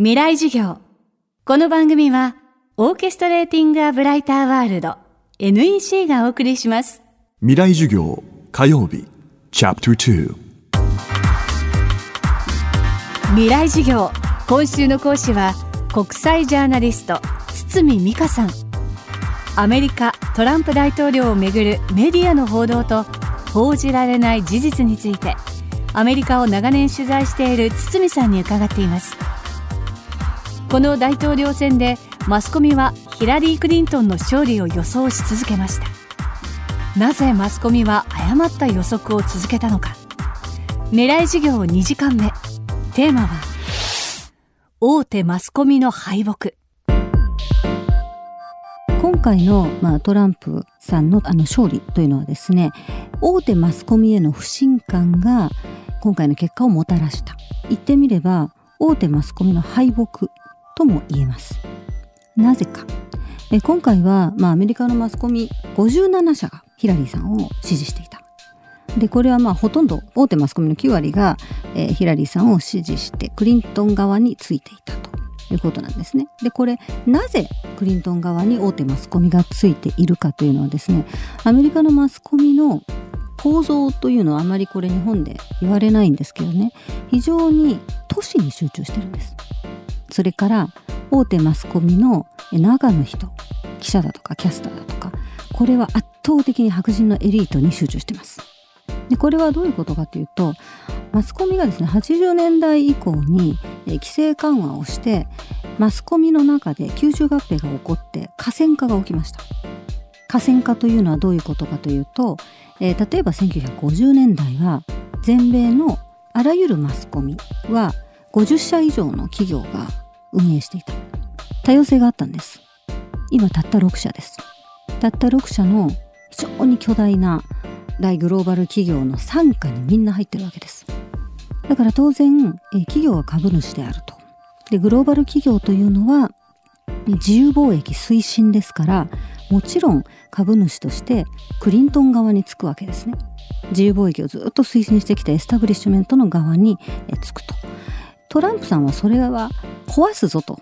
未来授業。この番組は、オーケストレーティング・ア・ブライター・ワールド NEC がお送りします。未来授業火曜日チャプター未来授業。今週の講師は、国際ジャーナリスト、堤美香さん。アメリカトランプ大統領をめぐるメディアの報道と報じられない事実についてアメリカを長年取材している堤さんに伺っていますこの大統領選でマスコミはヒラリー・クリントンの勝利を予想し続けました。なぜマスコミは誤った予測を続けたのか。狙い授業2時間目。テーマは大手マスコミの敗北。今回の、まあ、トランプさんのあの勝利というのはですね大手マスコミへの不信感が今回の結果をもたらした。言ってみれば大手マスコミの敗北とも言えますなぜかえ今回は、まあ、アメリカのマスコミ57社がヒラリーさんを支持していたでこれはまあほとんど大手マスコミの9割が、えー、ヒラリーさんを支持してクリントン側についていたということなんですね。でこれなぜクリントン側に大手マスコミがついているかというのはですねアメリカのマスコミの構造というのはあまりこれ日本で言われないんですけどね非常に都市に集中してるんです。それから大手マスコミの中の人記者だとかキャスターだとかこれは圧倒的に白人のエリートに集中してます。でこれはどういうことかというとマスコミがですね80年代以降に規制緩和をしてマスコミの中で吸収合併が起こって河川化が起きました河川化というのはどういうことかというと、えー、例えば1950年代は全米のあらゆるマスコミは50社以上の企業が運営していた多様性があったんです。今たった6社です。たった6社の非常に巨大な大グローバル企業の傘下にみんな入ってるわけです。だから当然企業は株主であると。でグローバル企業というのは自由貿易推進ですからもちろん株主としてクリントン側につくわけですね。自由貿易をずっと推進してきたエスタブリッシュメントの側につくと。トランプさんはそれは壊すぞと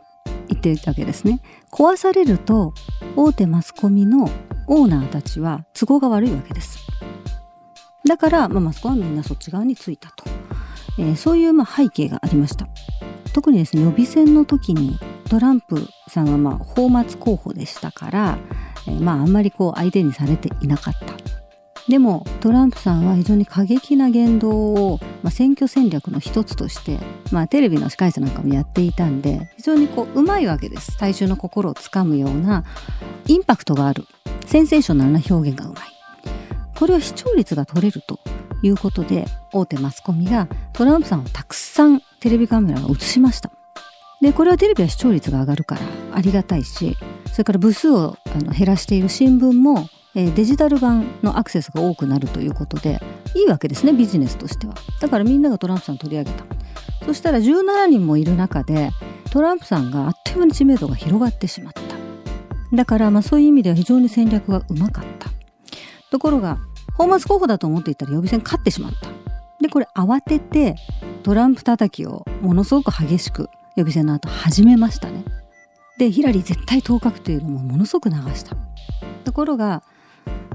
言っていたわけですね。壊されると大手マスコミのオーナーたちは都合が悪いわけです。だから、まあ、マスコミはみんなそっち側についたと、えー、そういうまあ背景がありました。特にですね予備選の時にトランプさんはまあ泡沫候補でしたから、えー、まああんまりこう相手にされていなかった。でもトランプさんは非常に過激な言動を、まあ、選挙戦略の一つとして、まあ、テレビの司会者なんかもやっていたんで非常にこううまいわけです。大衆の心をつかむようなインパクトがある。センセーショナルな表現がうまい。これは視聴率が取れるということで大手マスコミがトランプさんをたくさんテレビカメラが映しました。でこれはテレビは視聴率が上がるからありがたいしそれから部数をあの減らしている新聞もえデジタル版のアクセスが多くなるということでいいわけですねビジネスとしては。だからみんながトランプさん取り上げた。そしたら17人もいる中でトランプさんがあっという間に知名度が広がってしまった。だからまあそういう意味では非常に戦略がうまかった。ところが泡沫候補だと思っていたら予備選勝ってしまった。でこれ慌ててトランプ叩きをものすごく激しく予備選の後始めましたね。でヒラリー絶対当確というのもものすごく流した。ところが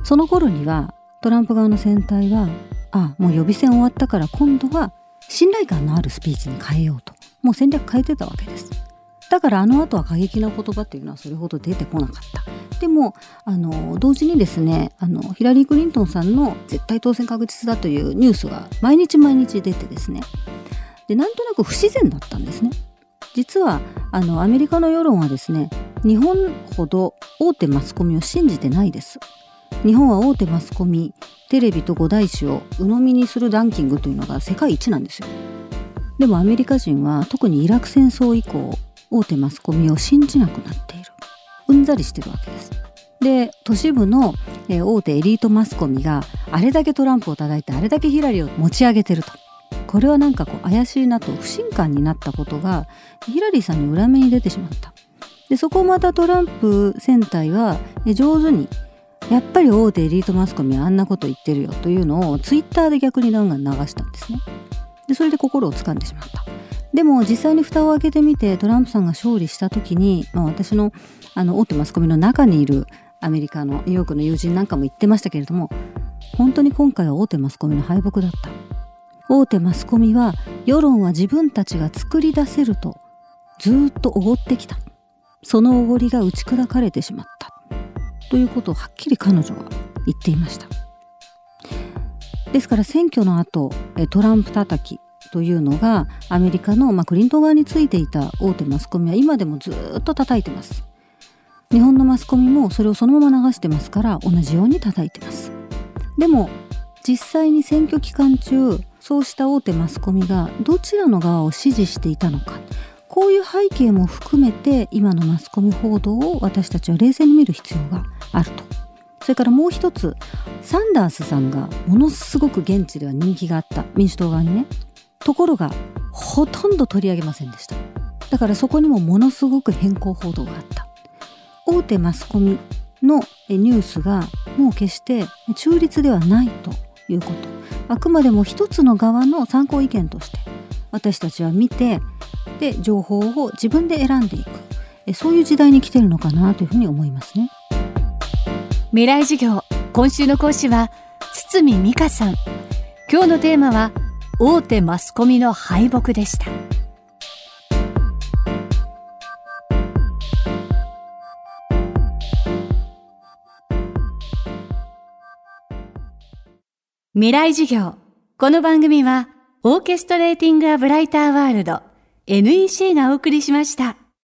その頃にはトランプ側の選対はあもう予備選終わったから今度は信頼感のあるスピーチに変えようと。もう戦略変えてたわけです。だからあの後は過激な言葉っていうのはそれほど出てこなかった。でもあの同時にですねあのヒラリー・クリントンさんの絶対当選確実だというニュースが毎日毎日出てですね。でなんとなく不自然だったんですね。実はあのアメリカの世論はですね日本ほど大手マスコミを信じてないです。日本は大手マスコミテレビと五大師を鵜呑みにするランキングというのが世界一なんですよ。でもアメリカ人は特にイラク戦争以降大手マスコミを信じなくなっている。うんざりしてるわけです。で都市部の、大手エリートマスコミがあれだけトランプを叩いてあれだけヒラリーを持ち上げてると。これはなんかこう怪しいなと不信感になったことがヒラリーさんに裏目に出てしまった。でそこをまたトランプ戦隊は上手にやっぱり大手エリートマスコミはあんなこと言ってるよというのをツイッターで逆にガンガン流したんですね。でそれで心を掴んでしまった。でも実際に蓋を開けてみてトランプさんが勝利した時に、まあ、私のあの大手マスコミの中にいるアメリカのニューヨークの友人なんかも言ってましたけれども本当に今回は大手マスコミの敗北だった。大手マスコミは世論は自分たちが作り出せるとずっとおごってきた。そのおごりが打ち砕かれてしまった。ということをはっきり彼女は言っていました。ですから選挙の後トランプ叩きというのがアメリカの、ま、クリントン側についていた大手マスコミは今でもずっと叩いてます。日本のマスコミもそれをそのまま流してますから同じように叩いてます。でも実際に選挙期間中そうした大手マスコミがどちらの側を支持していたのかこういう背景も含めて今のマスコミ報道を私たちは冷静に見る必要があると。それからもう一つサンダースさんがものすごく現地では人気があった。民主党側にね。ところがほとんど取り上げませんでした。だからそこにもものすごく変更報道があった。大手マスコミのニュースがもう決して中立ではないということ。あくまでも一つの側の参考意見として私たちは見てで情報を自分で選んでいく。そういう時代に来てるのかなというふうに思いますね。未来授業。今週の講師は堤美香さん。今日のテーマは大手マスコミの敗北でした。未来授業。この番組はオーケストレーティング・ア・ブライター・ワールド NEC がお送りしました。